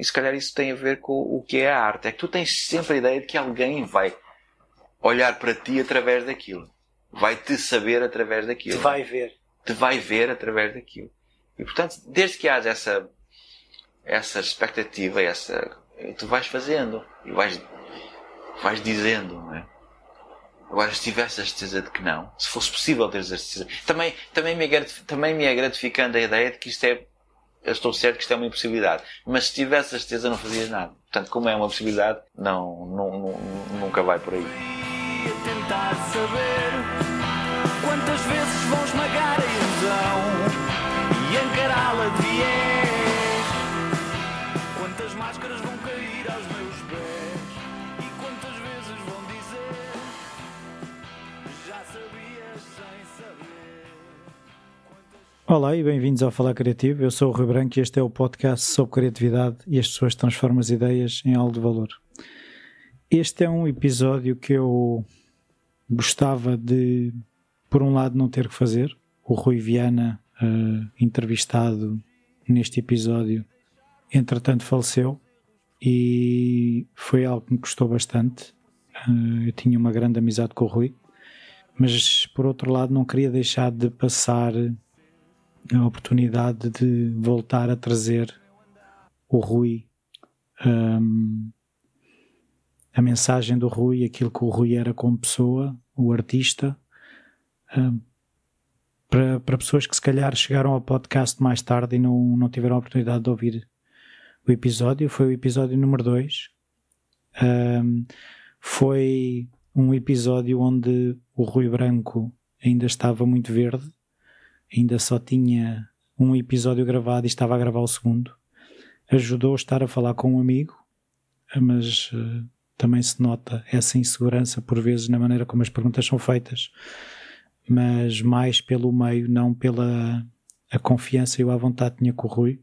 E se calhar isso tem a ver com o que é a arte. É que tu tens sempre a ideia de que alguém vai olhar para ti através daquilo. Vai te saber através daquilo. Te vai ver. Te vai ver através daquilo. E portanto, desde que haja essa, essa expectativa, essa, tu vais fazendo e vais, vais dizendo, não é? Agora, se tivesse a certeza de que não, se fosse possível ter a certeza, também, também, me é, também me é gratificante a ideia de que isto é, eu estou certo que isto é uma impossibilidade. Mas se tivesse a certeza, não fazias nada. Portanto, como é uma possibilidade, não, não, não nunca vai por aí. tentar saber quantas vezes vão esmagar a ilusão Olá e bem-vindos ao Falar Criativo. Eu sou o Rui Branco e este é o podcast sobre criatividade e as pessoas transformam as ideias em algo de valor. Este é um episódio que eu gostava de, por um lado, não ter que fazer. O Rui Viana, uh, entrevistado neste episódio, entretanto faleceu e foi algo que me custou bastante. Uh, eu tinha uma grande amizade com o Rui, mas por outro lado, não queria deixar de passar a oportunidade de voltar a trazer o Rui. Um, a mensagem do Rui, aquilo que o Rui era como pessoa, o artista, um, para, para pessoas que se calhar chegaram ao podcast mais tarde e não, não tiveram a oportunidade de ouvir o episódio, foi o episódio número 2. Um, foi um episódio onde o Rui Branco ainda estava muito verde, ainda só tinha um episódio gravado e estava a gravar o segundo. Ajudou a estar a falar com um amigo, mas uh, também se nota essa insegurança por vezes na maneira como as perguntas são feitas, mas mais pelo meio, não pela a confiança e a vontade que tinha com o Rui.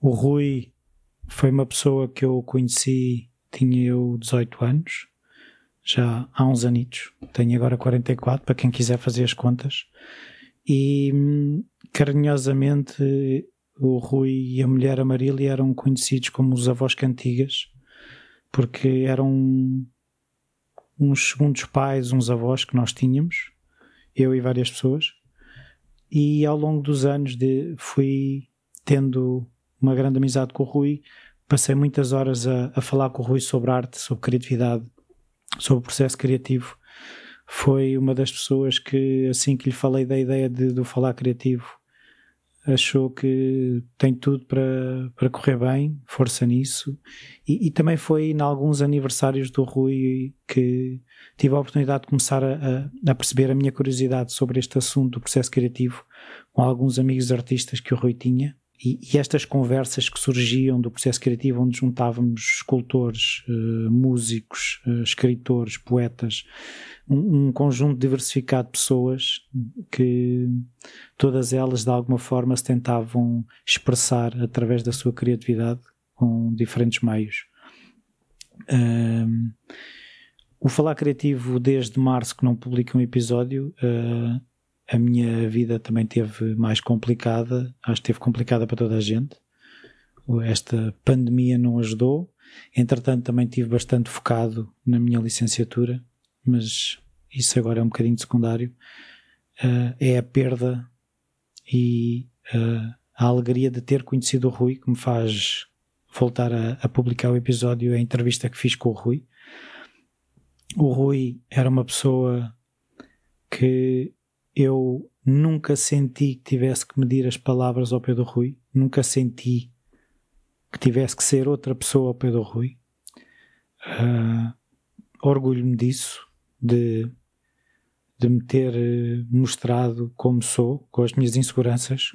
O Rui foi uma pessoa que eu conheci, tinha eu 18 anos, já há uns anitos, tenho agora 44, para quem quiser fazer as contas, e carinhosamente o Rui e a mulher Amarília eram conhecidos como os avós cantigas, porque eram uns segundos pais, uns avós que nós tínhamos, eu e várias pessoas, e ao longo dos anos de, fui tendo uma grande amizade com o Rui, passei muitas horas a, a falar com o Rui sobre arte, sobre criatividade, sobre o processo criativo. Foi uma das pessoas que, assim que lhe falei da ideia de, de falar criativo, achou que tem tudo para, para correr bem, força nisso. E, e, também foi em alguns aniversários do Rui que tive a oportunidade de começar a, a, perceber a minha curiosidade sobre este assunto do processo criativo com alguns amigos artistas que o Rui tinha. E, e estas conversas que surgiam do processo criativo, onde juntávamos escultores, uh, músicos, uh, escritores, poetas, um, um, conjunto diversificado de pessoas que todas elas de alguma forma se tentavam expressar através da sua criatividade com diferentes meios. O Falar Criativo, desde março que não publica um episódio, uh, a minha vida também teve mais complicada, acho que teve complicada para toda a gente. Esta pandemia não ajudou. Entretanto, também tive bastante focado na minha licenciatura, mas isso agora é um bocadinho secundário. Uh, é a perda e uh, a alegria de ter conhecido o Rui, que me faz voltar a, a publicar o episódio, a entrevista que fiz com o Rui. O Rui era uma pessoa que eu nunca senti que tivesse que medir as palavras ao pé do Rui, nunca senti que tivesse que ser outra pessoa ao pé do Rui. Uh, Orgulho-me disso, de, de me ter eh, mostrado como sou, com as minhas inseguranças,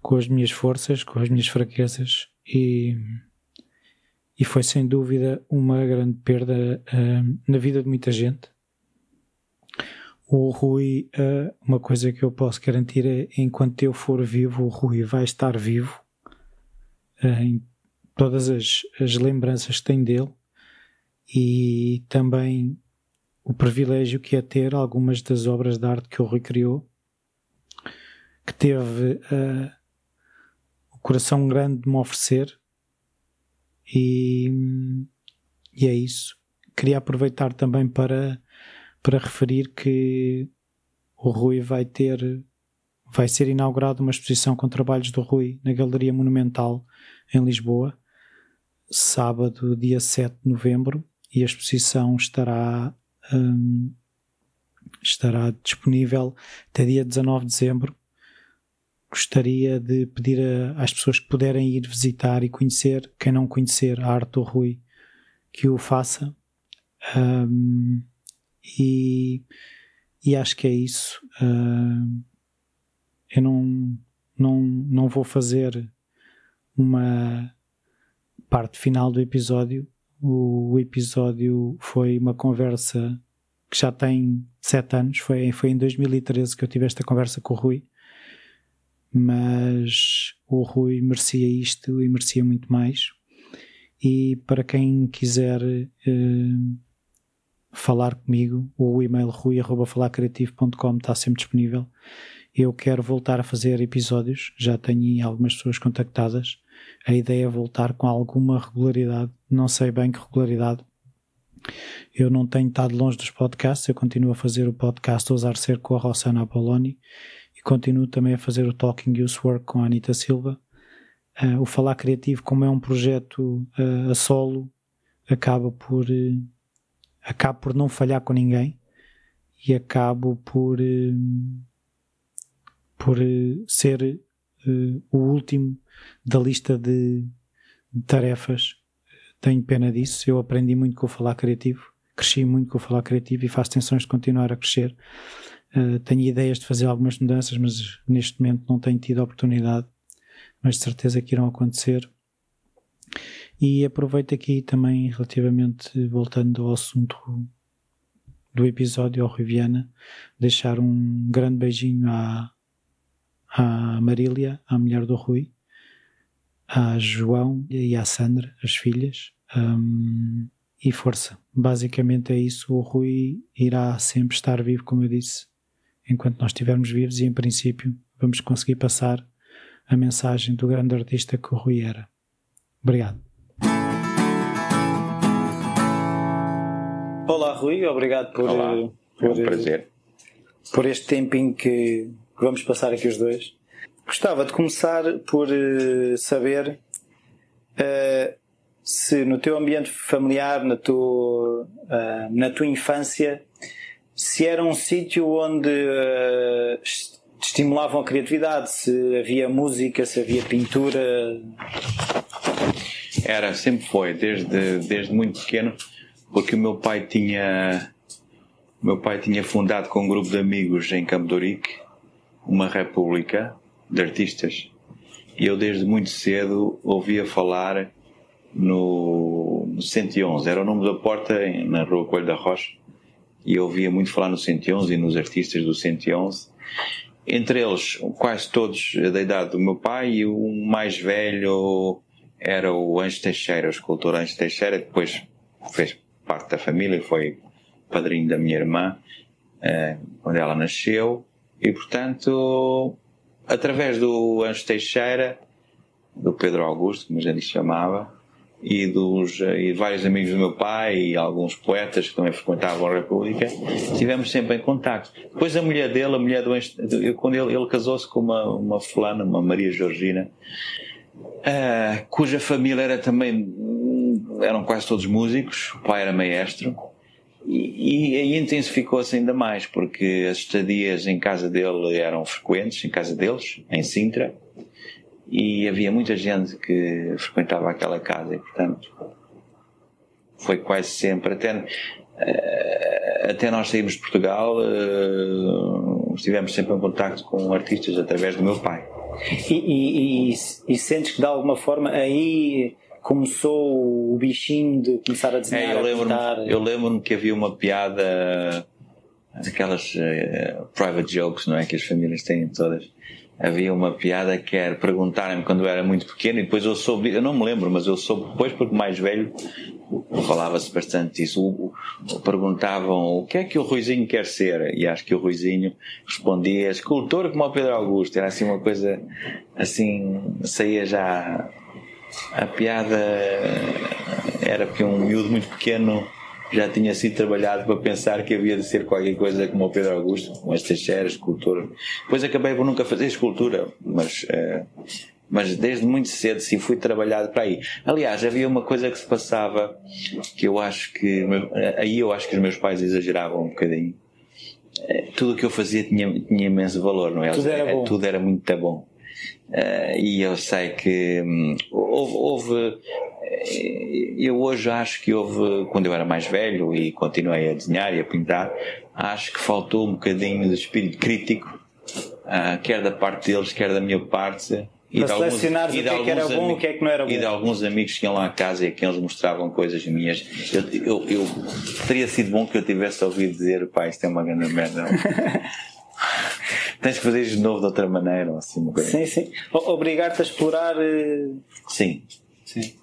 com as minhas forças, com as minhas fraquezas. E, e foi sem dúvida uma grande perda uh, na vida de muita gente o Rui, uh, uma coisa que eu posso garantir é enquanto eu for vivo, o Rui vai estar vivo uh, em todas as, as lembranças que tenho dele e também o privilégio que é ter algumas das obras de arte que o Rui criou, que teve uh, o coração grande de me oferecer e, e é isso. Queria aproveitar também para, para referir que o Rui vai ter vai ser inaugurada uma exposição com trabalhos do Rui na Galeria Monumental em Lisboa, sábado, dia 7 de novembro, e a exposição estará um, estará disponível até dia 19 de dezembro. Gostaria de pedir a, às pessoas que puderem ir visitar e conhecer, quem não conhecer a arte do Rui, que o faça. Um, e, e acho que é isso. Uh, eu não, não, não vou fazer uma parte final do episódio. O episódio foi uma conversa que já tem sete anos. Foi, foi em 2013 que eu tive esta conversa com o Rui. Mas o Rui merecia isto e merecia muito mais. E para quem quiser uh, falar comigo, o e-mail rui.falarcreativo.com está sempre disponível. Eu quero voltar a fazer episódios, já tenho algumas pessoas contactadas. A ideia é voltar com alguma regularidade, não sei bem que regularidade. Eu não tenho estado longe dos podcasts, eu continuo a fazer o podcast Ousar Ser com a Rossana Apoloni e continuo também a fazer o Talking Use Work com a Anita Silva. Uh, o Falar Criativo, como é um projeto uh, a solo, acaba por, uh, acaba por não falhar com ninguém e acabo por por uh, ser uh, o último da lista de, tarefas. Tenho pena disso. Eu aprendi muito com o falar criativo, cresci muito com o falar criativo e faço tensões de continuar a crescer. Uh, tenho ideias de fazer algumas mudanças, mas neste momento não tenho tido oportunidade, mas de certeza que irão acontecer. E aproveito aqui também, relativamente, voltando ao assunto do episódio ao Riviana, deixar um grande beijinho à, à Marília, a mulher do Rui, a João e à Sandra, as filhas, um, e força. Basicamente é isso. O Rui irá sempre estar vivo, como eu disse, enquanto nós estivermos vivos, e em princípio vamos conseguir passar a mensagem do grande artista que o Rui era. Obrigado. Olá, Rui, obrigado por, Olá, por, é um prazer. por este tempinho que vamos passar aqui os dois. Gostava de começar por uh, saber uh, se no teu ambiente familiar, na tua, uh, na tua infância, se era um sítio onde estimulavam a criatividade, se havia música, se havia pintura. Era, sempre foi, desde, desde muito pequeno, porque o meu pai tinha, meu pai tinha fundado com um grupo de amigos em Campo de Ourique uma república de artistas. E eu desde muito cedo ouvia falar no, no 111, era o nome da porta na rua Coelho da Rocha, e eu ouvia muito falar no 111 e nos artistas do 111. Entre eles, quase todos da idade do meu pai, e o mais velho era o Anjo Teixeira, o escultor Anjo Teixeira, que depois fez parte da família, foi padrinho da minha irmã, eh, quando ela nasceu. E, portanto, através do Anjo Teixeira, do Pedro Augusto, como a gente chamava, e dos e vários amigos do meu pai e alguns poetas que também frequentavam a República, estivemos sempre em contato. Depois a mulher dele, a mulher do Anjo, quando ele, ele casou-se com uma, uma fulana, uma Maria Georgina, uh, cuja família era também, eram quase todos músicos, o pai era maestro, e, e aí intensificou-se ainda mais, porque as estadias em casa dele eram frequentes, em casa deles, em Sintra, e havia muita gente que frequentava aquela casa, e portanto foi quase sempre, até, eh, até nós saímos de Portugal, eh, estivemos sempre em contato com artistas através do meu pai. E, e, e, e sentes que de alguma forma aí começou o bichinho de começar a desenhar? É, eu lembro-me eu lembro que havia uma piada, aquelas uh, private jokes, não é? Que as famílias têm todas. Havia uma piada que era perguntarem-me quando eu era muito pequeno e depois eu soube, eu não me lembro, mas eu soube depois porque mais velho falava-se bastante disso. O, perguntavam o que é que o Ruizinho quer ser e acho que o Ruizinho respondia escultor como o Pedro Augusto era assim uma coisa assim saía já a piada era porque um miúdo muito pequeno já tinha sido trabalhado para pensar que havia de ser qualquer coisa como o Pedro Augusto, com as Teixeiras, escultor. Depois acabei por nunca fazer escultura, mas, uh, mas desde muito cedo sim fui trabalhado para aí. Aliás, havia uma coisa que se passava que eu acho que, aí eu acho que os meus pais exageravam um bocadinho. Eh, tudo o que eu fazia tinha, tinha imenso valor, não é? Tudo era bom. Tudo era muito bom. Uh, e eu sei que hum, houve, houve, eu hoje acho que houve, quando eu era mais velho e continuei a desenhar e a pintar, acho que faltou um bocadinho de espírito crítico, uh, quer da parte deles, quer da minha parte. E Para selecionar o que, é que era bom e o que é que não era bom. E de alguns amigos que iam lá a casa e a quem eles mostravam coisas minhas. Eu, eu, eu teria sido bom que eu tivesse ouvido dizer, pá, isto é uma grande merda. Tens que fazer isto de novo de outra maneira, assim, uma coisa. Sim, sim. Obrigar-te a explorar. Uh... Sim. Sim.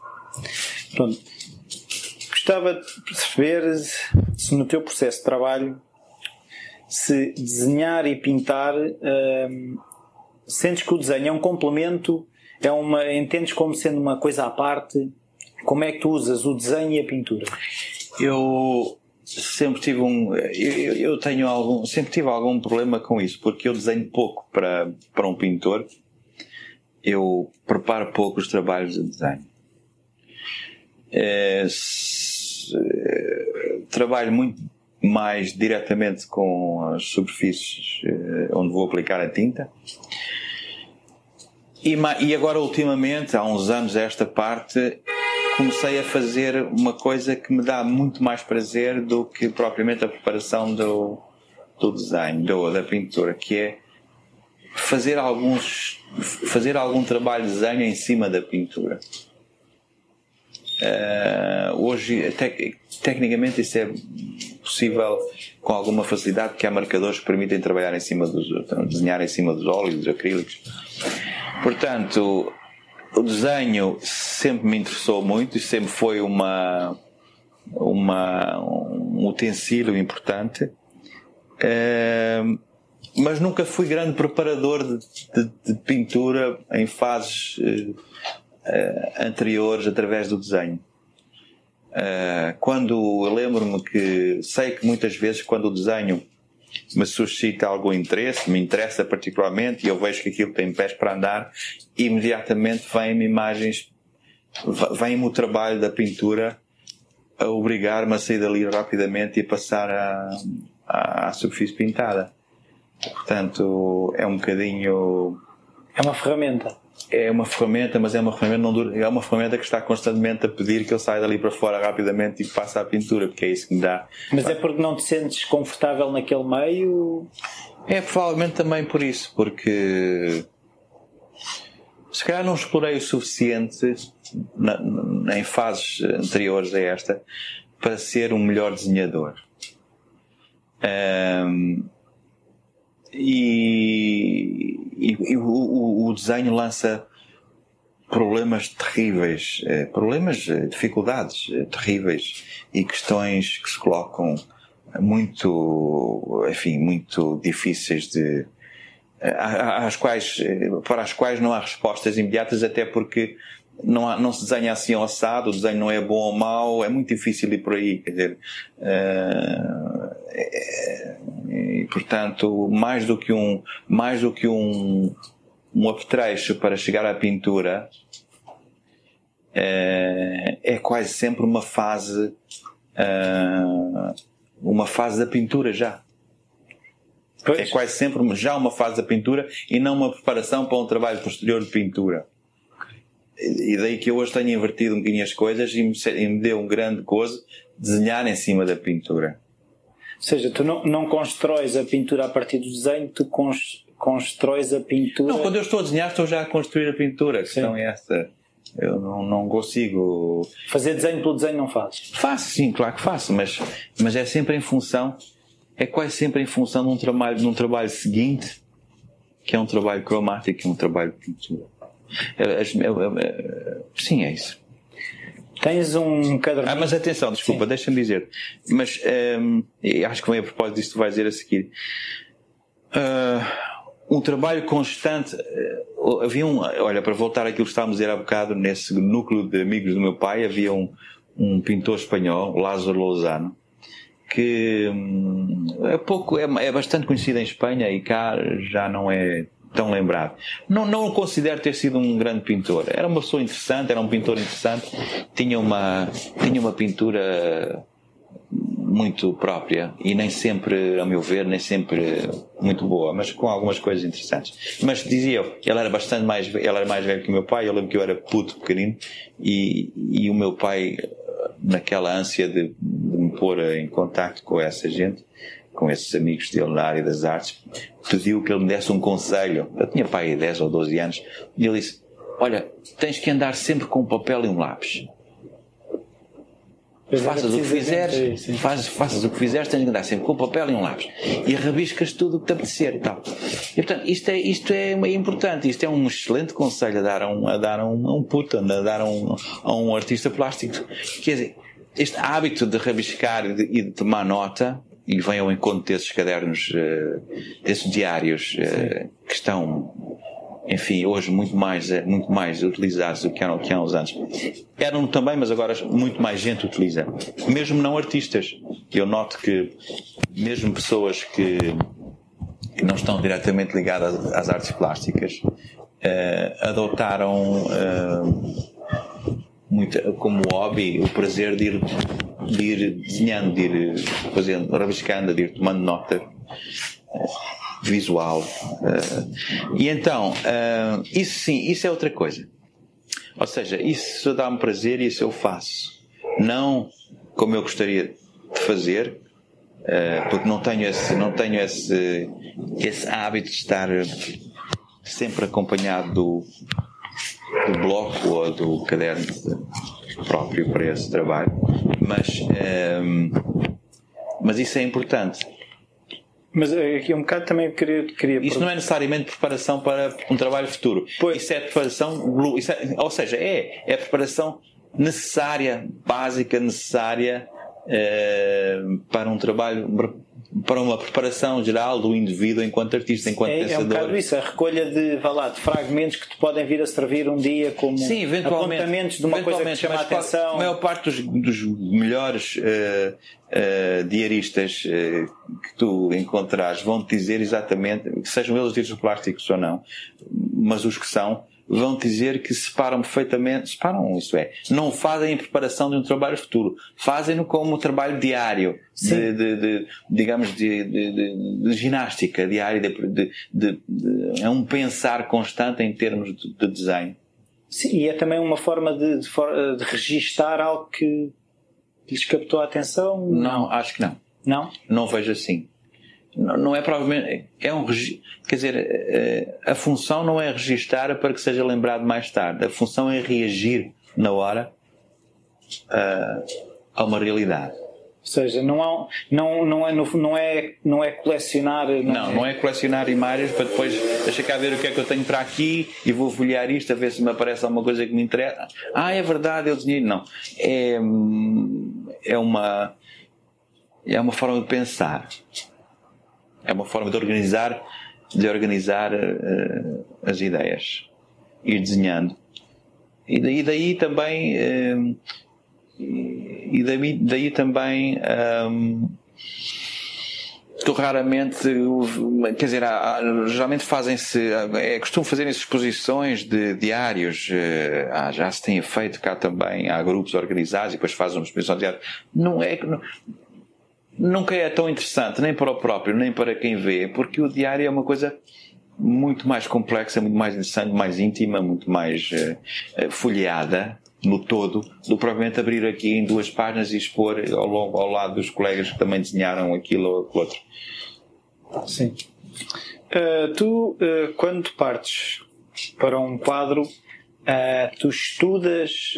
Pronto. Gostava de perceber se no teu processo de trabalho se desenhar e pintar hum, sentes que o desenho é um complemento, é uma, entendes como sendo uma coisa à parte? Como é que tu usas o desenho e a pintura? Eu sempre tive um eu, eu, tenho algum sempre tive algum problema com isso porque eu desenho pouco para para um pintor. Eu preparo pouco os trabalhos de desenho. É, se, é, trabalho muito mais diretamente com as superfícies é, onde vou aplicar a tinta. E, e agora ultimamente há uns anos esta parte comecei a fazer uma coisa que me dá muito mais prazer do que propriamente a preparação do, do desenho, do, da pintura, que é fazer alguns fazer algum trabalho de desenho em cima da pintura. Uh, hoje, tec, tecnicamente, isso é possível com alguma facilidade, porque há marcadores que permitem trabalhar em cima dos, desenhar em cima dos óleos, dos acrílicos. Portanto, o desenho sempre me interessou muito e sempre foi uma, uma, um utensílio importante. Uh, mas nunca fui grande preparador de, de, de pintura em fases uh, uh, anteriores através do desenho. quando eu lembro-me que sei que muitas vezes quando o desenho me suscita algum interesse, me interessa particularmente e eu vejo que aquilo tem pés para andar, imediatamente vêm-me imagens, vem-me o trabalho da pintura a obrigar-me a sair dali rapidamente e a passar à, à superfície pintada. Portanto, é um bocadinho. É uma ferramenta é uma ferramenta, mas é uma ferramenta não dura, é uma ferramenta que está constantemente a pedir que eu saia dali para fora rapidamente e passe à pintura, porque é isso que me dá. Mas é porque não te sentes confortável naquele meio? É provavelmente também por isso, porque se calhar não explorei o suficiente na, na, em fases anteriores a esta para ser um melhor desenhador. Um, e, e, e o, o, desenho lança problemas terríveis, eh, problemas, eh, dificuldades eh, terríveis e questões que se colocam muito, enfim, muito difíceis de, às quais, para as quais não há respostas imediatas, até porque não, há, não se desenha assim ao assado, o desenho não é bom ou mau, é muito difícil ir por aí, quer dizer, uh, portanto, mais do que um, mais do que um, um apetrecho para chegar à pintura, é, é quase sempre uma fase, uh, uma fase da pintura já. Pois. É quase sempre já uma fase da pintura e não uma preparação para um trabalho posterior de pintura. E daí que eu hoje tenho invertido um bocadinho as coisas e me, e me deu um grande gozo desenhar em cima da pintura. Ou seja, tu não, não constróis a pintura a partir do desenho, tu constróis a pintura. Não, quando eu estou a desenhar, estou já a construir a pintura. A questão é esta. Eu não, não consigo. Fazer desenho pelo desenho não fazes? Faço, sim, claro que faço, mas, mas é sempre em função, é quase sempre em função de um trabalho, de um trabalho seguinte, que é um trabalho cromático, é um trabalho de pintura. É, é, é, sim, é isso. Tens um caderno. Ah, mas atenção, desculpa, deixa-me dizer. Mas um, acho que vem a propósito disso que tu vais dizer a seguir. Uh, um trabalho constante. Uh, havia um. Olha, para voltar àquilo que estávamos a dizer há bocado, nesse núcleo de amigos do meu pai, havia um, um pintor espanhol, Lázaro Lozano, que um, é pouco, é, é bastante conhecido em Espanha e cá já não é tão lembrado. Não, não o considero ter sido um grande pintor. Era uma pessoa interessante, era um pintor interessante, tinha uma, tinha uma pintura muito própria e nem sempre, a meu ver, nem sempre muito boa, mas com algumas coisas interessantes. Mas dizia eu, ele era bastante mais, ele era mais velho que o meu pai, eu lembro que eu era puto pequenino e, e o meu pai, naquela ânsia de, de me pôr em contacto com essa gente, com esses amigos dele na área das artes, pediu que ele me desse um conselho. Eu tinha pai 10 ou 12 anos, e ele disse: Olha, tens que andar sempre com um papel e um lápis. Faças o que fizeres, fazes, faças o que fizeres, tens que andar sempre com um papel e um lápis. E rabiscas tudo o que te apetecer e tal. E portanto, isto é, isto é importante, isto é um excelente conselho a dar a um, a dar a um, a um puta, a dar a um, a um artista plástico. Quer dizer, este hábito de rabiscar e de, de tomar nota e vem ao encontro desses cadernos, uh, desses diários uh, que estão, enfim, hoje muito mais, uh, muito mais utilizados do que eram, que há uns anos. Eram também, mas agora muito mais gente utiliza. Mesmo não artistas. Eu noto que mesmo pessoas que, que não estão diretamente ligadas às artes plásticas adotaram muito, como hobby o prazer de ir de ir desenhando, de ir fazendo, rabiscando, de ir tomando nota eh, visual. Uh, e então, uh, isso sim, isso é outra coisa. Ou seja, isso dá-me prazer e isso eu faço. Não como eu gostaria de fazer, porque não tenho esse, não tenho esse, esse hábito de estar sempre acompanhado do, do bloco ou do caderno próprio para esse trabalho. Mas, um, ehm, mas isso é importante. Mas eh, aqui um bocado também queria. queria isso não é necessariamente preparação para um trabalho futuro. Pois. Isso é preparação. Isso é, ou seja, é, é a preparação necessária, básica, necessária uh, para um trabalho para uma preparação geral do indivíduo enquanto artista, enquanto é, pensador. É um bocado isso, a recolha de, vá lá, de fragmentos que te podem vir a servir um dia como Sim, apontamentos de uma coisa que te chama a atenção. A maior parte dos, dos melhores uh, uh, diaristas uh, que tu encontrares vão te dizer exatamente, sejam eles dias plásticos ou não, mas os que são, vão dizer que separam perfeitamente, separam, isso é, não fazem em preparação de um trabalho futuro, fazem-no como um trabalho diário, de, de, de, digamos, de, de, ginástica diária, de, é um pensar constante em termos de, desenho. Sim, e é também uma forma de, de, registar algo que lhes captou a atenção? Não, acho que não. Não? Não vejo assim não é provavelmente é um quer dizer eh, a função não é registar para que seja lembrado mais tarde. A função é reagir na hora a, a uma realidade. Ou seja não há, não não é não é não é colecionar não, não é... não é colecionar imagens para depois deixar cá ver o que é que eu tenho para aqui e vou folhear isto a ver se me aparece alguma coisa que me interessa. Ah é verdade eu desenhei não. É é uma é uma forma de pensar é uma forma de organizar, de organizar uh, as ideias, ir desenhando. E daí, daí também, uh, e daí, daí também, um, tu raramente, quer dizer, geralmente fazem-se, é costume fazerem exposições de diários, ah, já se tem feito cá também, há grupos organizados e depois fazem uma exposição de diários. Não é, não, nunca é tão interessante, nem para o próprio, nem para quem vê, porque o diário é uma coisa muito mais complexa, muito mais interessante, mais íntima, muito mais uh, folheada no todo, do provavelmente abrir aqui em duas páginas e expor ao, longo, ao lado dos colegas que também desenharam aquilo ou aquilo outro. Sim. Uh, tu, uh, quando partes para um quadro, tu estudas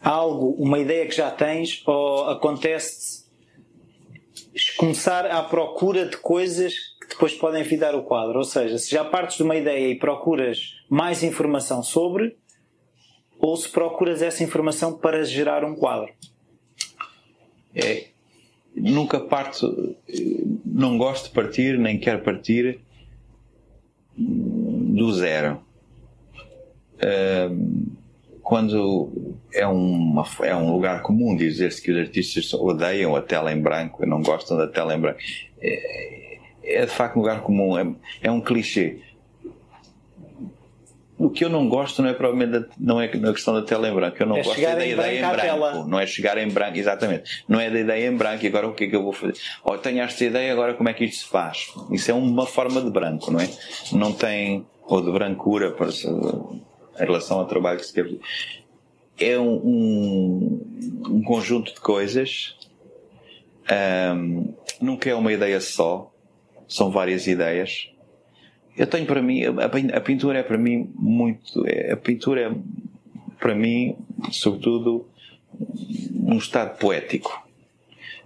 algo, uma ideia que já tens, ou acontece começar à procura de coisas que depois podem dar o quadro. Ou seja, se já partes de uma ideia e procuras mais informação sobre, ou se procuras essa informação para gerar um quadro? É, nunca parto, não gosto de partir, nem quero partir do zero. quando é, uma, é um lugar comum dizer-se que os artistas odeiam a tela em branco, não gostam da tela em branco. É, é de facto um lugar comum, é, é um clichê o que eu não gosto não é provavelmente não é na questão da tela em branco. Eu não é gosto da ideia em branco. Não é chegar em branco, exatamente. Não é da ideia em branco e agora o que é que eu vou fazer? Ou tenho esta ideia, agora como é que isto se faz? Isso é uma forma de branco, não é? Não tem, ou de brancura, para, em relação ao trabalho que se quer fazer. É um, um, um conjunto de coisas. Um, nunca é uma ideia só. São várias ideias eu tenho para mim, a, pintura é para mim muito, é, a pintura é para mim, sobretudo, um estado poético.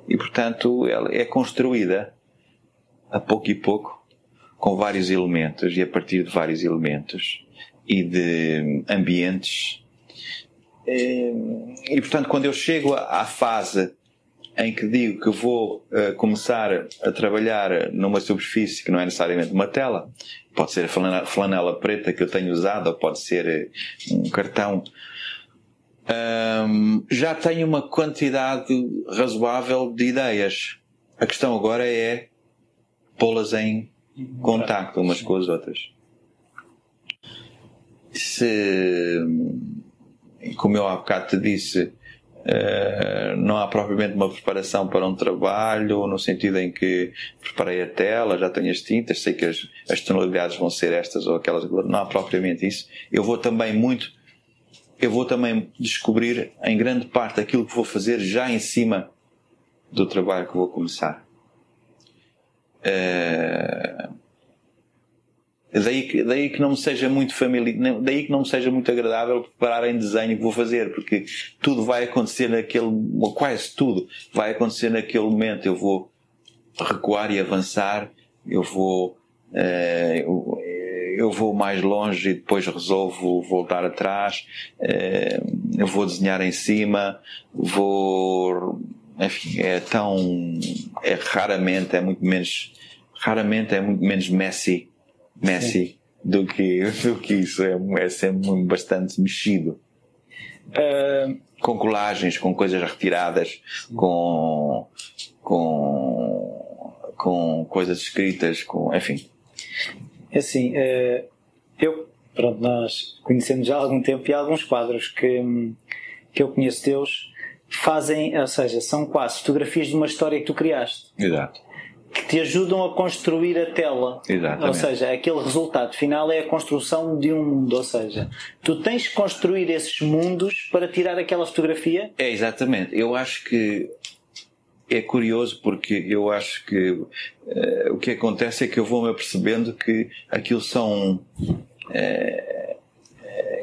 E portanto, ela é construída a pouco e pouco com vários elementos e a partir de vários elementos e de ambientes. Eh, e portanto, quando eu chego à fase em que digo que vou uh, começar a trabalhar numa superfície que não é necessariamente uma tela, pode ser a flanela, preta que eu tenho usado, ou pode ser eh, um cartão, um, já tenho uma quantidade razoável de ideias. A questão agora é pô-las em contacto umas com as outras. Se, como eu há bocado te disse, Uh, não há propriamente uma preparação para um trabalho, no sentido em que preparei a tela, já tenho as tintas, sei que as, as tonalidades vão ser estas ou aquelas, não há propriamente isso. Eu vou também muito, eu vou também descobrir em grande parte aquilo que vou fazer já em cima do trabalho que vou começar. Uh, Daí que, daí que não me seja muito familiar, daí que não me seja muito agradável preparar em desenho que vou fazer, porque tudo vai acontecer naquele, quase tudo vai acontecer naquele momento. Eu vou recuar e avançar, eu vou, eh, eu, eu, vou mais longe e depois resolvo voltar atrás, eh, eu vou desenhar em cima, vou, enfim, é tão, é raramente, é muito menos, raramente é muito menos messy Messi do que, do que isso. É, é sempre bastante mexido. Uh, com colagens, com coisas retiradas, com, com, com coisas escritas, com, enfim. É assim, uh, eu, pronto, nós conhecemos já há algum tempo e há alguns quadros que, que eu conheço teus fazem, ou seja, são quase fotografias de uma história que tu criaste. Exato que te ajudam a construir a tela. Exatamente. Ou seja, aquele resultado final é a construção de um mundo. Ou seja, tu tens que construir esses mundos para tirar aquela fotografia? É, exatamente. Eu acho que é curioso porque eu acho que uh, o que acontece é que eu vou-me apercebendo que aquilo são. Uh,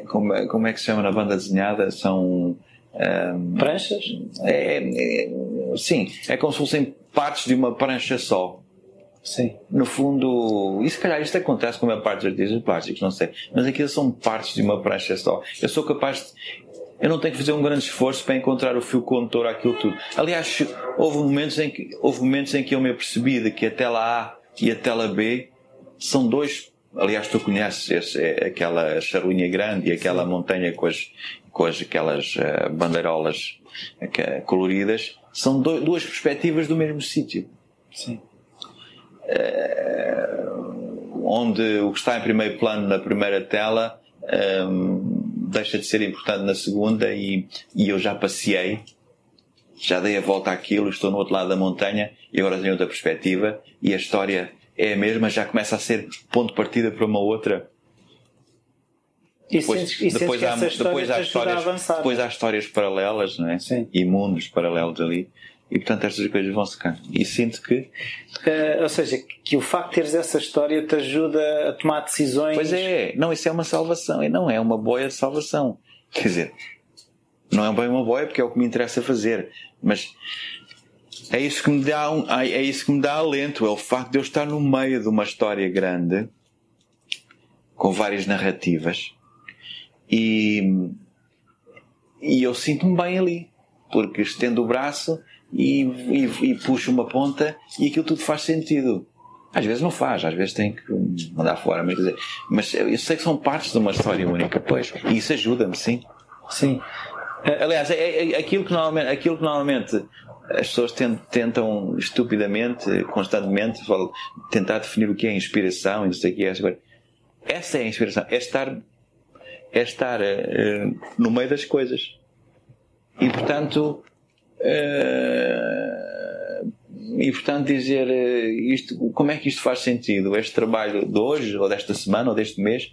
como, é, como é que se chama na banda desenhada? São. Um, Pranchas? É, é, sim, é como se fossem partes de uma prancha só. Sim. No fundo, e se calhar isto acontece com a maior parte dos artistas plásticos, não sei. Mas aquilo são partes de uma prancha só. Eu sou capaz de. Eu não tenho que fazer um grande esforço para encontrar o fio condutor àquilo tudo. Aliás, houve momentos em que, houve momentos em que eu me apercebi de que a tela A e a tela B são dois. Aliás, tu conheces esse, é aquela charuinha grande e aquela montanha com as, com as aquelas uh, bandeirolas uh, coloridas são duas perspectivas do mesmo sítio. Sim. Uh, onde o que está em primeiro plano na primeira tela um, deixa de ser importante na segunda e, e eu já passei, já dei a volta àquilo, estou no outro lado da montanha e agora tenho outra perspectiva e a história é a mesma, já começa a ser ponto de partida para uma outra depois, e depois, há, depois, há histórias, depois há histórias paralelas não é? Sim. e mundos paralelos ali. E portanto estas coisas vão secando e sinto que uh, ou seja que o facto de teres essa história te ajuda a tomar decisões. Pois é. Não isso é uma salvação. E não é uma boia de salvação. Quer dizer não é bem uma boia porque é o que me interessa fazer. Mas é isso que me dá um, é isso que me dá alento. É o facto de eu estar no meio de uma história grande com várias narrativas e, e eu sinto-me bem ali, porque estendo o braço e, e, e puxo uma ponta e aquilo tudo faz sentido. Às vezes não faz, às vezes tem que mandar fora, mas, dizer, mas eu sei que são partes de uma história única, pois, e isso ajuda-me, sim. Sim. Aliás, é, é, aquilo, que normalmente, aquilo que normalmente as pessoas tentam estupidamente, constantemente, tentar definir o que é inspiração e não sei o que é. Essa é a inspiração, é estar, é estar uh, no meio das coisas. E portanto, uh, e portanto dizer uh, isto, como é que isto faz sentido? Este trabalho de hoje, ou desta semana, ou deste mês,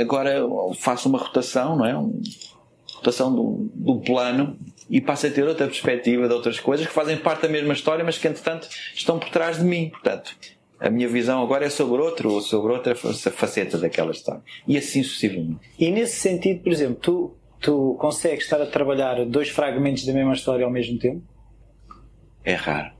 agora faço uma rotação, não é? Uma rotação do, do plano e passo a ter outra perspectiva de outras coisas que fazem parte da mesma história, mas que entretanto estão por trás de mim. Portanto, a minha visão agora é sobre outro ou sobre outra faceta daquela história. E assim sucessivamente. E nesse sentido, por exemplo, tu, tu consegues estar a trabalhar dois fragmentos da mesma história ao mesmo tempo? É raro.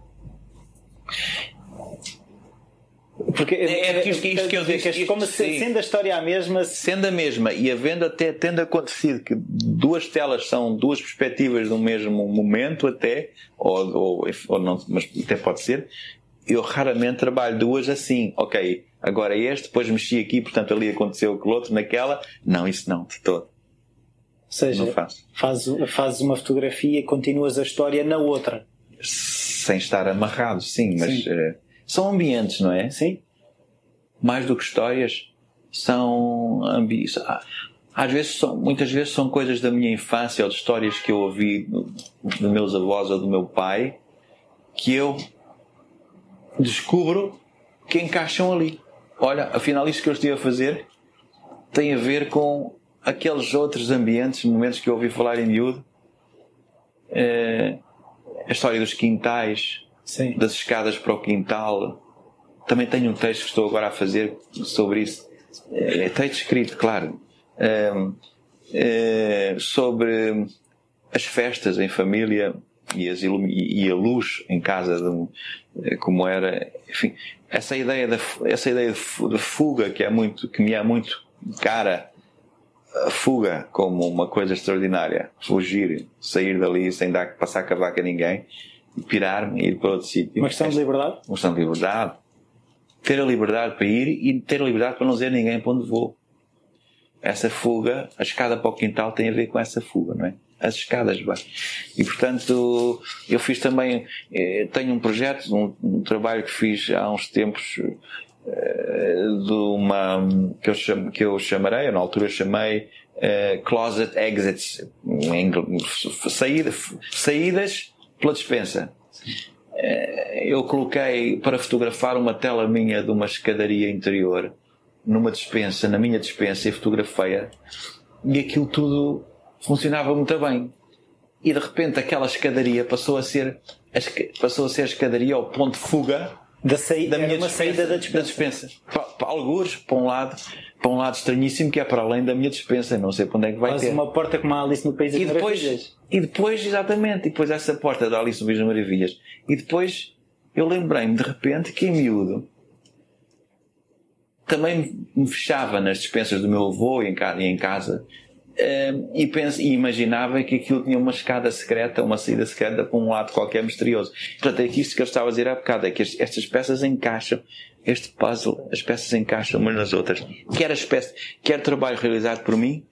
Porque é, é isto, isto que eu disse. Como se, sendo a história a mesma. Sendo a mesma e havendo até tendo acontecido que duas telas são duas perspectivas do mesmo momento, até, ou, ou, ou não, mas até pode ser, eu raramente trabalho duas assim. Ok, agora este, depois mexi aqui, portanto ali aconteceu aquele outro, naquela. Não, isso não, de todo. Ou seja, fazes faz uma fotografia e continuas a história na outra. Sem estar amarrado, sim, mas. Sim. Uh, são ambientes, não é? Sim. Mais do que histórias, são ambientes. Ah, às vezes, são, muitas vezes são coisas da minha infância ou de histórias que eu ouvi dos meus avós ou do meu pai que eu descubro que encaixam ali. Olha, afinal, isto que eu estive a fazer tem a ver com aqueles outros ambientes, momentos que eu ouvi falar em miúdo. É, a história dos quintais, Sim. das escadas para o quintal. Também tenho um texto que estou agora a fazer sobre isso. É, é texto escrito, claro. É, é, sobre as festas em família e, e a luz em casa, de, como era. Enfim, essa ideia, da, essa ideia de fuga que, é muito, que me é muito cara a fuga como uma coisa extraordinária. Fugir, sair dali sem dar, passar a cavaca a ninguém pirar-me e ir para outro sítio. Uma questão de liberdade? Uma questão de liberdade. Ter a liberdade para ir e ter a liberdade para não dizer a ninguém para onde vou. Essa fuga, a escada para o quintal tem a ver com essa fuga, não é? As escadas, vai. E portanto, eu fiz também, eh, tenho um projeto, um, um trabalho que fiz há uns tempos, eh, de uma, que eu, cham, que eu chamarei, na altura chamei, uh, Closet Exits, saída, saídas pela dispensa. Eu coloquei para fotografar uma tela minha de uma escadaria interior numa dispensa, na minha dispensa, e fotografei-a. E aquilo tudo funcionava muito bem. E de repente aquela escadaria passou a ser, passou a ser a escadaria ao ponto de fuga da, saída, da minha dispensa, saída da dispensa. Da dispensa. Para, para algures, para um lado, para um lado estranhíssimo que é para além da minha dispensa, não sei para onde é que vai Faz ter. uma porta como a Alice no País das e depois, Maravilhas. E depois, exatamente, e depois essa porta da Alice no País das Maravilhas. E depois eu lembrei-me de repente que em miúdo também me fechava nas dispensas do meu avô e em casa, e Uh, e, penso, e imaginava que aquilo tinha uma escada secreta, uma saída secreta para um lado qualquer misterioso. Portanto, é isto que eu estava a dizer há bocado, é que estas peças encaixam, este puzzle, as peças encaixam umas nas outras. Quer a espécie, quer trabalho realizado por mim,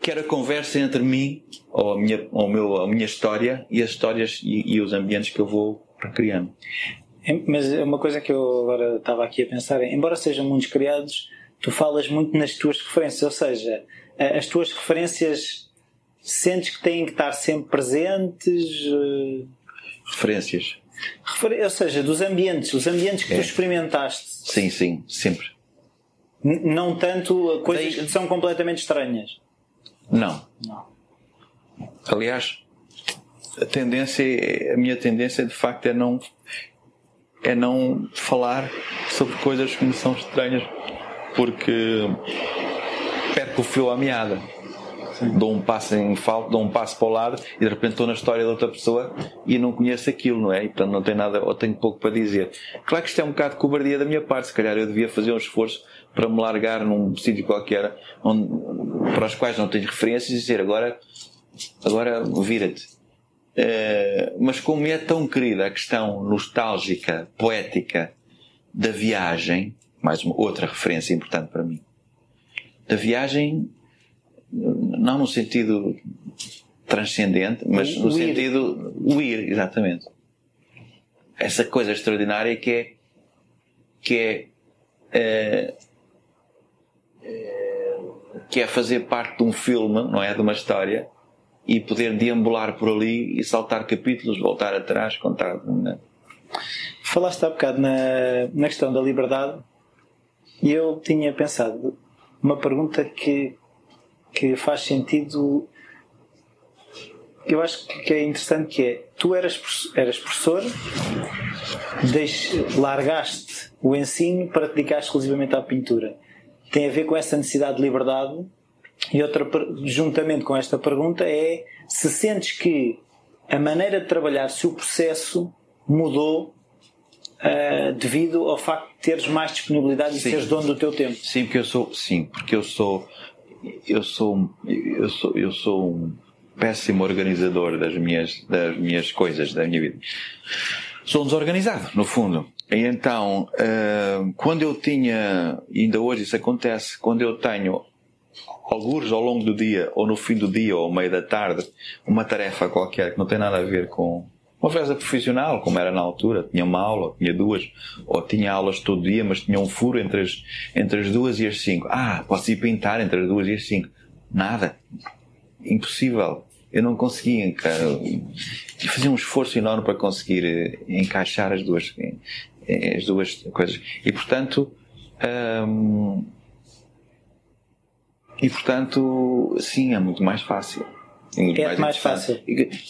quer a conversa entre mim, ou a minha, ou meu, a minha história, e as histórias e, e os ambientes que eu vou criando. Mas é uma coisa que eu agora estava aqui a pensar, embora sejam muitos criados, tu falas muito nas tuas referências, ou seja, as tuas referências sentes que têm que estar sempre presentes? Eh, referências. Refer... Ou seja, dos ambientes, os ambientes que é. tu experimentaste. Sim, sim, sempre. N não tanto coisas que são completamente estranhas. Não. Não. Aliás, a tendência, a minha tendência de facto é não é não falar sobre coisas que me são estranhas porque perco o fio à meada. Sim. Dou um passo em falta, dou um passo para o lado e de repente estou na história de outra pessoa e não conheço aquilo, não é? E portanto não tenho nada, ou tenho pouco para dizer. Claro que isto é um bocado de cobardia da minha parte, se calhar eu devia fazer um esforço para me largar num sítio qualquer onde, para os quais não tenho referências e dizer agora, agora vira-te. Uh, mas como é tão querida a questão nostálgica, poética da viagem, mais uma outra referência importante para mim, da viagem não no sentido transcendente, mas no sentido o ir, exatamente. Essa coisa extraordinária que é que é, é, é que é fazer parte de um filme, não é, de uma história e poder deambular por ali e saltar capítulos, voltar atrás, contar. Não Falaste há bocado na, na questão da liberdade e eu tinha pensado uma pergunta que que faz sentido. Eu acho que é interessante que é, tu eras, eras professor, deixe, largaste o ensino para te dedicar exclusivamente à pintura. Tem a ver com essa necessidade de liberdade e outra, juntamente com esta pergunta, é se sentes que a maneira de trabalhar, se o processo mudou uh, devido ao facto de teres mais disponibilidade sim. e seres dono do teu tempo. Sim, porque eu sou, sim, porque eu sou eu sou, eu sou, eu sou um péssimo organizador das minhas, das minhas coisas, da minha vida. Sou um desorganizado, no fundo. E então, uh, quando eu tinha, ainda hoje isso acontece, quando eu tenho alguns ao longo do dia, ou no fim do dia, ou ao meio da tarde, uma tarefa qualquer que não tem nada a ver com uma festa profissional, como era na altura, tinha uma aula, tinha duas, ou tinha aulas todo dia, mas tinha um furo entre as, entre as duas e as cinco. Ah, posso ir pintar entre as duas e as cinco. Nada. Impossível. Eu não conseguia, cara. Fazia um esforço enorme para conseguir eh, encaixar as duas, eh, as duas coisas. E portanto, hum, e portanto, sim, é muito mais fácil. É muito é mais, mais fácil.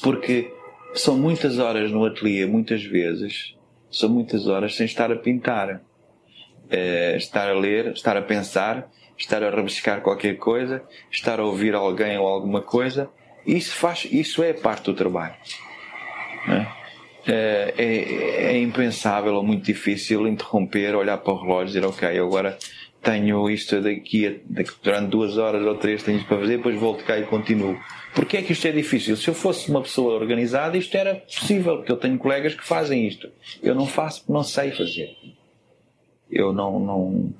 Porque são muitas horas no ateliê, muitas vezes, são muitas horas sem estar a pintar. É, estar a ler, estar a pensar, estar a rebuscar qualquer coisa, estar a ouvir alguém ou alguma coisa. Isso faz, isso é parte do trabalho. É? É, é, é, impensável ou muito difícil interromper, olhar para o relógio e dizer, ok, agora tenho isto daqui, a, daqui durante duas horas ou três tenho isto para fazer, depois volto cá e continuo. Porquê é que isto é difícil? Se eu fosse uma pessoa organizada, isto era possível, porque eu tenho colegas que fazem isto. Eu não faço porque não sei fazer. Eu não, não,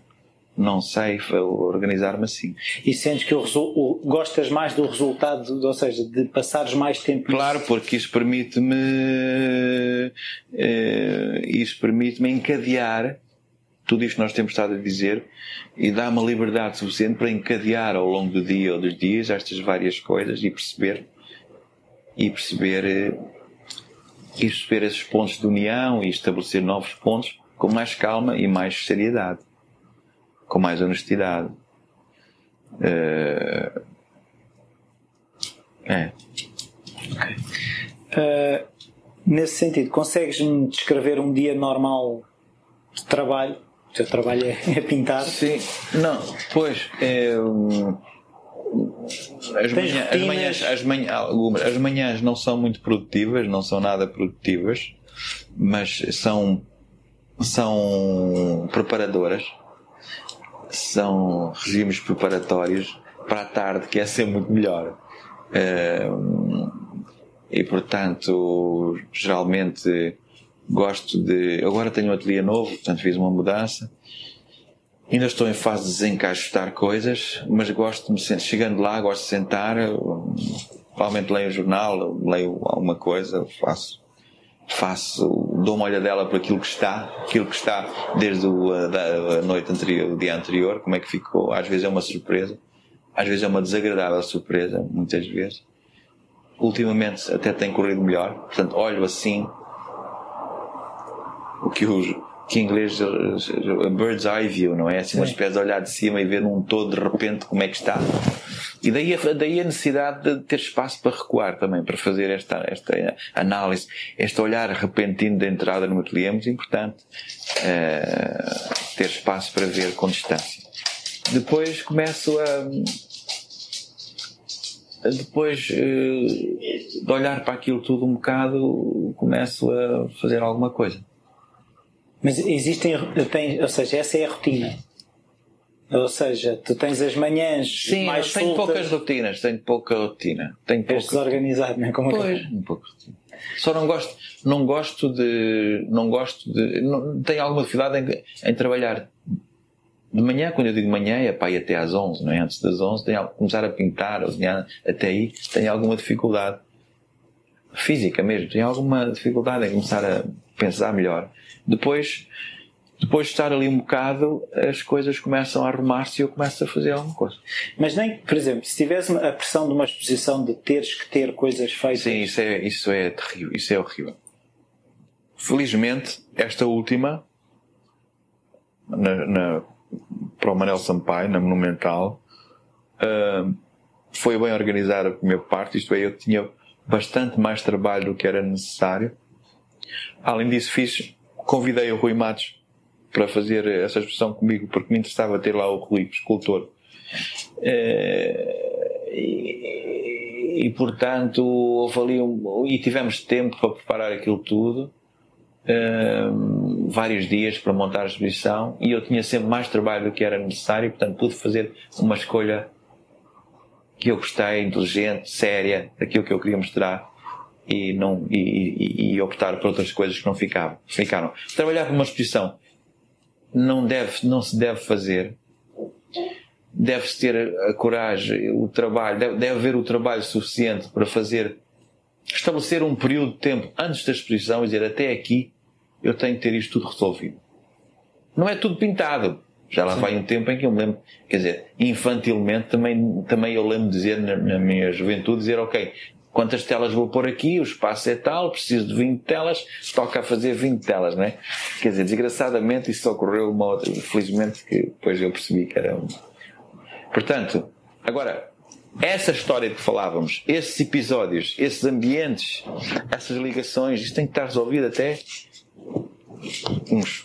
não sei organizar-me assim. E sentes que o, o, gostas mais do resultado, ou seja, de passares mais tempo. Claro, porque isso permite-me eh, isso permite-me encadear tudo isto nós temos estado a dizer e dá uma liberdade suficiente para encadear ao longo do dia ou dos dias estas várias coisas e perceber e perceber e perceber esses pontos de união e estabelecer novos pontos com mais calma e mais seriedade, com mais honestidade. Uh, é. Okay. Uh, nesse sentido, consegues-me descrever um dia normal de trabalho o teu trabalho é, é pintar? Sim, não, pois. É, as, manhã, as, manhãs, as, manhã, algumas, as manhãs não são muito produtivas, não são nada produtivas, mas são, são preparadoras, são regimes preparatórios para a tarde, que é ser muito melhor. É, e portanto, geralmente Gosto de. Agora tenho um ateliê novo, portanto fiz uma mudança. Ainda estou em fase de desencaixotar coisas, mas gosto de me sentar. Chegando lá, gosto de sentar. Provavelmente leio o jornal, leio alguma coisa, faço. Faço, dou uma olhadela para aquilo que está, aquilo que está desde o, a, noite anterior, o dia anterior, como é que ficou. Às vezes é uma surpresa, às vezes é uma desagradável surpresa, muitas vezes. Ultimamente até tem corrido melhor, portanto olho assim, o que os que em inglês a bird's eye view, não é? Assim, uma espécie de olhar de cima e ver num todo de repente como é que está. E daí, daí a necessidade de ter espaço para recuar também, para fazer esta, esta análise. Este olhar repentino de entrada no ateliê é muito importante. Uh, ter espaço para ver com distância. Depois começo a. depois de olhar para aquilo tudo um bocado, começo a fazer alguma coisa. Mas existem, tem, ou seja, essa é a rotina. Ou seja, tu tens as manhãs Sim, mais tenho poucas rotinas, tenho pouca rotina. Tenho pouca... És desorganizado, não é? Como pois, um pouco. Só não gosto, não gosto de, não gosto de, não, tenho alguma dificuldade em, em trabalhar de manhã, quando eu digo manhã, é para ir até às 11, não é? Antes das 11, tenho, começar a pintar, até aí, tenho alguma dificuldade física mesmo, tenho alguma dificuldade em começar a pensar melhor. Depois, depois de estar ali um bocado, as coisas começam a arrumar-se e eu começo a fazer alguma coisa. Mas nem, por exemplo, se tivesse a pressão de uma exposição de teres que ter coisas feitas. Sim, isso é, isso é terrível, isso é horrível. Felizmente, esta última, na, na, para o Manel Sampaio, na Monumental, uh, foi bem organizada por minha parte, isto é, eu tinha bastante mais trabalho do que era necessário. Além disso, fiz, convidei o Rui Matos para fazer essa exposição comigo, porque me interessava ter lá o Rui, escultor. Uh, e, e, portanto, houve ali um, e tivemos tempo para preparar aquilo tudo vários dias para montar a exposição e eu tinha sempre mais trabalho do que era necessário, portanto pude fazer uma escolha que eu gostei, inteligente, séria, daquilo que eu queria mostrar e, não, e, e, e optar por outras coisas que não ficavam, ficaram. Trabalhar para uma exposição não, deve, não se deve fazer. Deve-se ter a coragem, o trabalho, deve, deve haver o trabalho suficiente para fazer estabelecer um período de tempo antes da exposição e dizer até aqui eu tenho que ter isto tudo resolvido. Não é tudo pintado. Já lá Sim. vai um tempo em que eu me lembro, quer dizer, infantilmente também, também eu lembro de dizer na, na minha juventude, dizer, ok, quantas telas vou pôr aqui, o espaço é tal, preciso de 20 telas, toca a fazer 20 telas, não é? Quer dizer, desgraçadamente isso ocorreu uma outra, felizmente que depois eu percebi que era um... Portanto, agora, essa história que falávamos, esses episódios, esses ambientes, essas ligações, isto tem que estar resolvido até uns,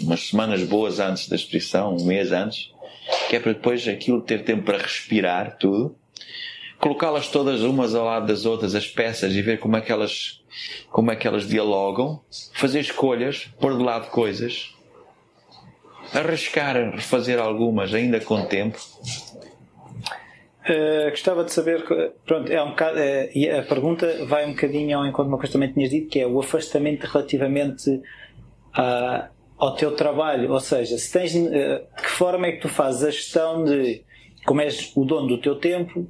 umas semanas boas antes da exposição, um mês antes, que é para depois aquilo ter tempo para respirar tudo, colocá-las todas umas ao lado das outras, as peças, e ver como é que elas, como é que elas dialogam, fazer escolhas, pôr de lado coisas, arriscar a refazer algumas ainda com tempo, Uh, gostava de saber, pronto, é um bocado, uh, a pergunta vai um bocadinho ao encontro de uma coisa que também tinhas dito, que é o afastamento relativamente uh, ao teu trabalho, ou seja, se tens, uh, que forma é que tu fazes a gestão de, como és o dono do teu tempo,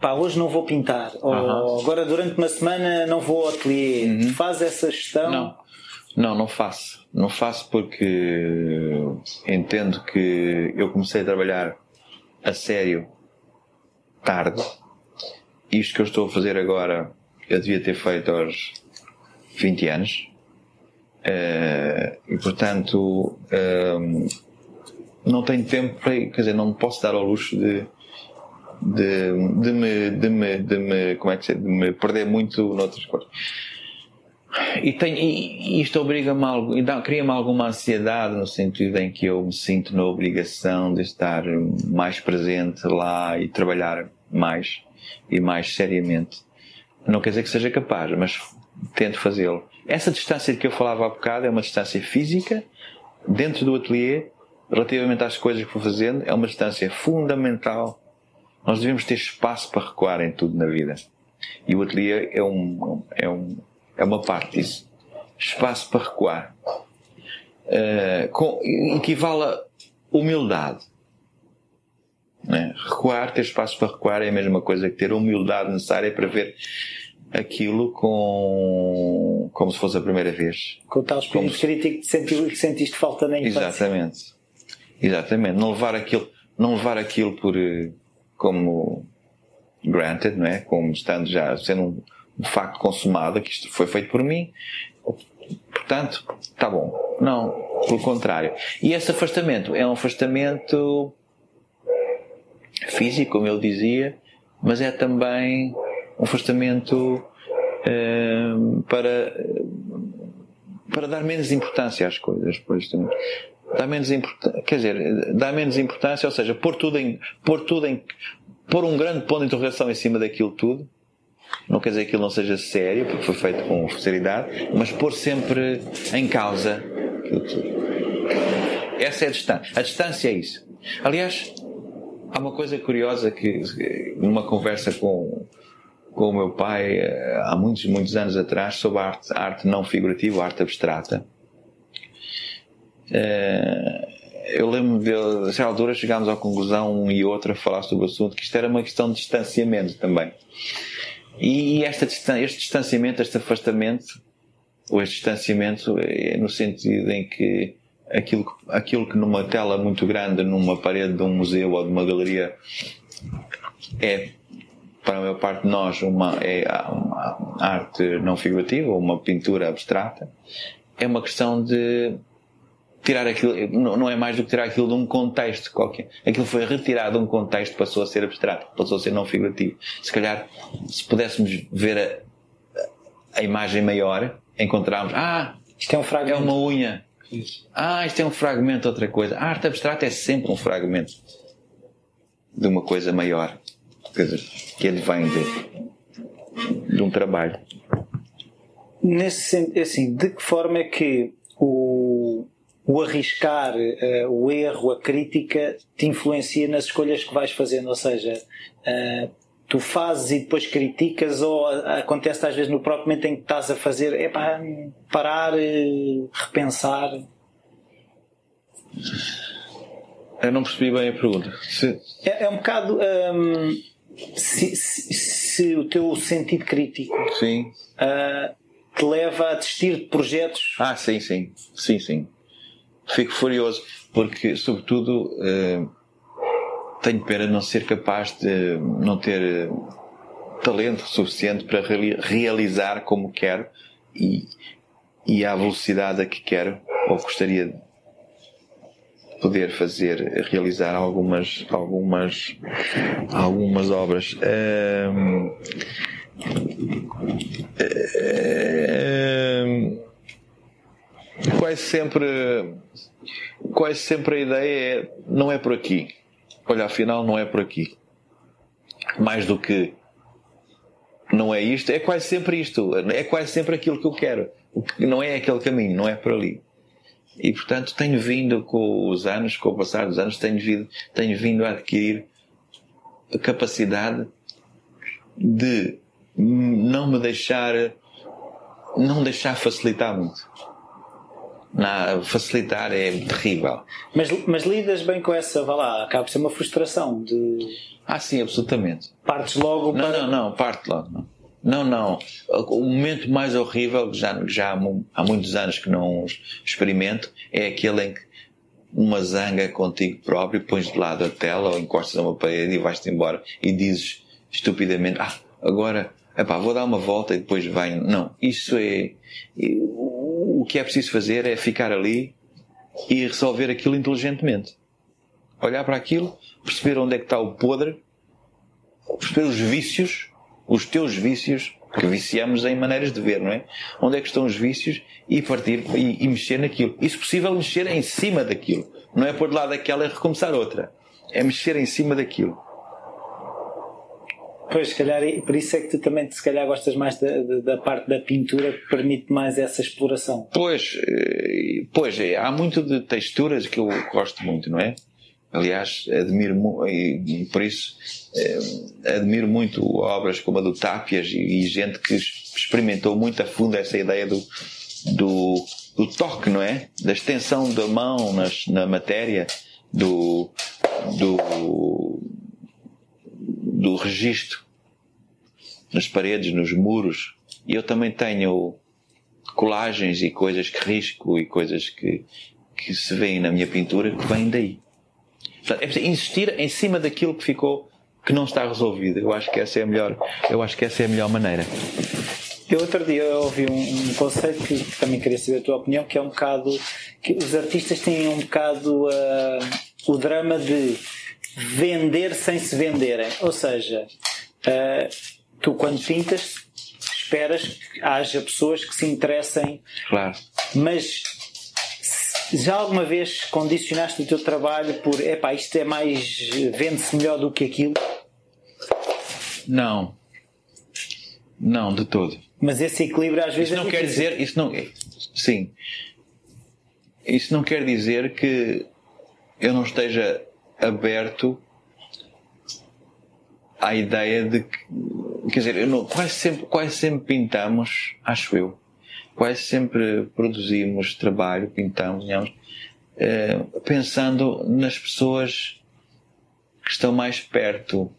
pá, hoje não vou pintar, ou agora durante uma semana não vou ao ateliê, uhum. faz essa gestão? Não, não, não faço, não faço porque entendo que eu comecei a trabalhar a sério tarde. Isto que eu estou a fazer agora, eu devia ter feito aos 20 anos. Uh, e portanto, uh, não tenho tempo para, quer dizer, não me posso dar ao luxo de, de, de, me, de, me, de me, como é que se de me perder muito noutras coisas. E, tenho, e isto obriga-me algo, cria-me alguma ansiedade no sentido em que eu me sinto na obrigação de estar mais presente lá e trabalhar mais e mais seriamente. Não quer dizer que seja capaz, mas tento fazê-lo. Essa distância de que eu falava há bocado é uma distância física dentro do ateliê, relativamente às coisas que vou fazendo, é uma distância fundamental. Nós devemos ter espaço para recuar em tudo na vida. E o ateliê é um, é um é uma parte disso. Espaço para recuar. Uh, com, equivale a humildade. Né? Recuar, ter espaço para recuar é a mesma coisa que ter a humildade necessária para ver aquilo com como se fosse a primeira vez. Com o tal espírito se... crítico que que sentiste falta na infância. Exatamente. Exatamente. Não levar aquilo, não levar aquilo por eh, como granted, não é? Como estando já sendo um, de facto consumada, que isto foi feito por mim. Portanto, está bom. Não, pelo contrário. E esse afastamento é um afastamento físico, como ele dizia, mas é também um afastamento uh, para, para dar menos importância às coisas. Pois, dá menos importância, quer dizer, dá menos importância, ou seja, pôr tudo em, pôr tudo em, pôr um grande ponto de interrogação em cima daquilo tudo. Não quer dizer que aquilo não seja sério, porque foi feito com seriedade, mas pôr sempre em causa aquilo tudo. Essa é a distância. A distância é isso. Aliás, há uma coisa curiosa que, numa conversa com, com o meu pai, eh, há muitos, muitos anos atrás, sobre a arte, arte não figurativa, a arte abstrata, eu lembro de, a certa altura chegámos à conclusão, um e outro, a falar sobre o assunto, que isto era uma questão de distanciamento também. E esta, este distanciamento, este afastamento, ou este distanciamento é no sentido em que aquilo, aquilo que numa tela muito grande, numa parede de um museu ou de uma galeria, é, para a maior parte de nós, uma, é uma arte não figurativa, uma pintura abstrata, é uma questão de tirar aquilo, não é mais do que tirar aquilo de um contexto qualquer. Aquilo foi retirado de um contexto, passou a ser abstrato, passou a ser não figurativo. Se calhar, se pudéssemos ver a, a imagem maior, encontrarmos, ah, isto é um fragmento. É uma unha. Ah, isto é um fragmento de outra coisa. A arte abstrata é sempre um fragmento de uma coisa maior. que advém de, de um trabalho. Nesse assim, de que forma é que o, o arriscar, uh, o erro, a crítica te influencia nas escolhas que vais fazendo? Ou seja, uh, tu fazes e depois criticas ou acontece às vezes no próprio momento em que estás a fazer é para parar, uh, repensar? Eu não percebi bem a pergunta. Se... É, é, um bocado. Um, se, se, se, o teu sentido crítico sim. te leva a desistir de projetos. Ah, sim, sim. Sim, sim fico furioso, porque, sobretudo, uh, tenho pena de não ser capaz de não ter talento suficiente para realizar como quero e, e à velocidade a que quero, ou gostaria de poder fazer, realizar algumas, algumas, algumas obras. Uh, quase sempre quase sempre a ideia é não é por aqui. Olha afinal não é por aqui. Mais do que não é isto é quase sempre isto. É quase sempre aquilo que eu quero. Não é aquele caminho não é por ali. E portanto tenho vindo com os anos com o passar dos anos tenho vindo tenho vindo a adquirir a capacidade de não me deixar não deixar facilitar muito na, facilitar é terrível. Mas, mas lidas bem com essa, vá lá, acaba por ser uma frustração de. Ah, sim, absolutamente. Partes logo não, para. Não, não, parte logo. Não. Não, não. O momento mais horrível, que já, já há muitos anos que não experimento, é aquele em que uma zanga contigo próprio, pões de lado a tela ou encostas a uma parede e vais-te embora e dizes estupidamente, ah, agora, epá, vou dar uma volta e depois venho. Não, isso é, o que é preciso fazer é ficar ali e resolver aquilo inteligentemente. Olhar para aquilo, perceber onde é que está o podre, perceber os vícios, os teus vícios, que viciamos em maneiras de ver, não é? Onde é que estão os vícios e partir e, e mexer naquilo. E se possível, mexer em cima daquilo. Não é pôr de lado aquela e recomeçar outra. É mexer em cima daquilo. Pois, se calhar, por isso é que tu também, se calhar, gostas mais da, da parte da pintura que permite mais essa exploração. Pois, eh, pois, é, há muito de texturas que eu gosto muito, não é? Aliás, admiro e por isso eh, admiro muito obras como a do Tápias e, e, gente que experimentou muito a fundo essa ideia do, do, do toque, não é? Da extensão da mão nas, na matéria, do, do, do registro nas paredes, nos muros. E eu também tenho colagens e coisas que risco e coisas que, que se veem na minha pintura que vêm daí. Portanto, é preciso insistir em cima daquilo que ficou, que não está resolvido. Eu acho que essa é a melhor, eu acho que essa é a melhor maneira. Eu outro dia ouvi um, um conceito que também queria saber a tua opinião, que é um bocado que os artistas têm um bocado uh, o drama de vender sem se venderem. Ou seja, uh, tu quando pintas esperas que haja pessoas que se interessem. Claro. Mas já alguma vez condicionaste o teu trabalho por epá, isto é mais. vende-se melhor do que aquilo? Não. Não, de todo. Mas esse equilíbrio às vezes Isso não é quer difícil. dizer. Isso não, sim. Isso não quer dizer que eu não esteja aberto à ideia de que. Quer dizer, não- quase, sempre, quase sempre pintamos, acho eu. Quase sempre produzimos trabalho, pintamos, eh, pensando nas pessoas que estão mais perto,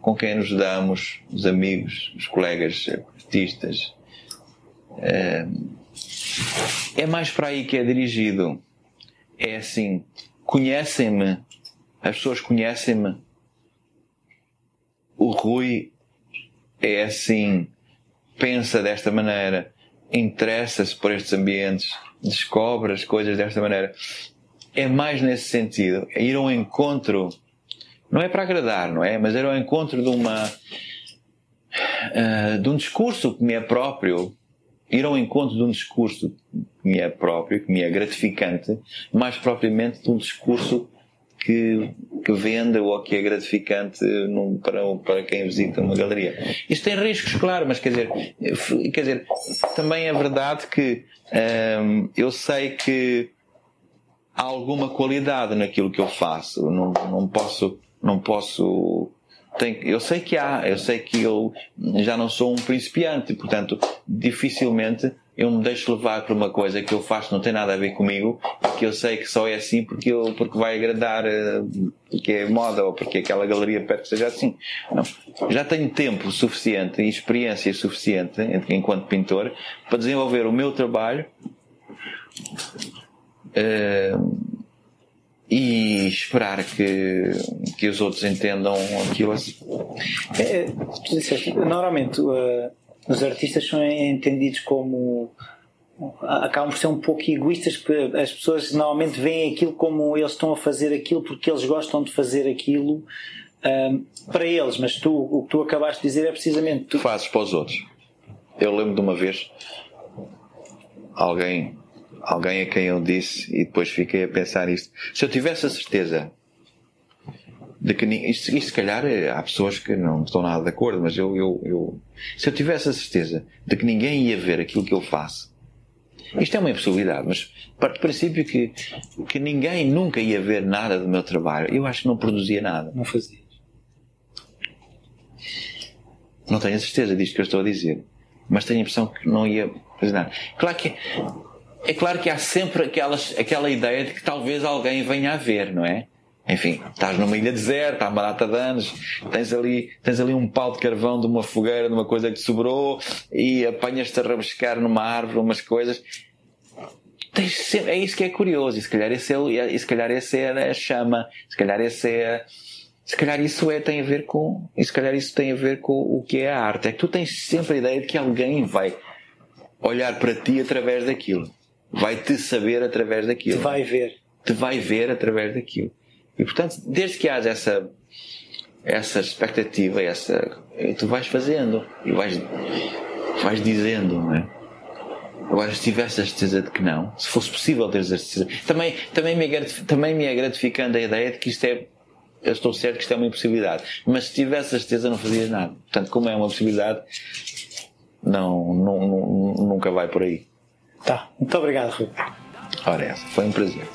com quem nos damos, os amigos, os colegas artistas. Eh, é mais para aí que é dirigido. É assim, conhecem-me, as pessoas conhecem-me. O Rui é assim, pensa desta maneira, interessa-se por estes ambientes, descobre as coisas desta maneira. É mais nesse sentido, é ir ao encontro, não é para agradar, não é? Mas ir ao encontro de uma, ah, de um discurso que me é próprio, ir ao encontro de um discurso que me é próprio, que me é gratificante, mais propriamente de um discurso que, que vende ou que é gratificante num- para, para quem visita uma galeria. Isto tem riscos, claro, mas quer dizer, quer dizer também é verdade que hum, eu sei que há alguma qualidade naquilo que eu faço. Não, não posso, não posso. Tem, eu sei que há, eu sei que eu já não sou um principiante, portanto, dificilmente eu me deixo levar por uma coisa que eu faço não tem nada a ver comigo, que eu sei que só é assim porque, eu, porque vai agradar, eh, porque é moda ou porque aquela galeria perto seja assim. Não. Já tenho tempo suficiente e experiência suficiente enquanto pintor para desenvolver o meu trabalho eh, e esperar que, que os outros entendam aquilo assim. É, normalmente uh, os artistas são entendidos como acabam por ser um pouco egoístas porque as pessoas normalmente veem aquilo como eles estão a fazer aquilo porque eles gostam de fazer aquilo um, para eles, mas tu, o que tu acabaste de dizer é precisamente tu, fazes para os outros. Eu lembro de uma vez alguém, alguém a quem eu disse e depois fiquei a pensar isto. Se eu tivesse a certeza de que isto se calhar eh, há pessoas que não estão nada de acordo, mas eu, eu, eu se eu tivesse a certeza de que ninguém ia ver aquilo que eu faço, isto é uma impossibilidade, mas parte do princípio que, que ninguém nunca ia ver nada do meu trabalho, eu acho que não produzia nada. não fazias. Não tenho a certeza disto que eu estou a dizer, mas tenho a impressão que não ia fazer nada. Claro que é claro que há sempre aquelas, aquela ideia de que talvez alguém venha a ver, não é? Enfim, estás numa ilha deserta há uma data de anos, tens ali, tens ali um pau de carvão de uma fogueira, de uma coisa que te sobrou, e apanhas-te a rabiscar numa árvore umas coisas. Tens sempre, é isso que é curioso, e se calhar esse é, e se calhar esse é a chama, se calhar esse é, se calhar isso é, tem a ver com, e se calhar isso tem a ver com o que é a arte. É que tu tens sempre a ideia de que alguém vai olhar para ti através daquilo. Vai te saber através daquilo. Vai ver. Te vai ver através daquilo. E portanto, desde que haja essa, essa expectativa, essa, tu vais fazendo e vais, vais dizendo, não é? Agora, se tivesse a certeza de que não, se fosse possível ter a certeza, também, também, me é também me é gratificante a ideia de que isto é, eu estou certo que isto é uma impossibilidade, mas se tivesse a certeza não fazias nada. Portanto, como é uma possibilidade, não, não, não- nunca vai por aí. Tá, muito obrigado, Rui. Ora, essa foi um prazer.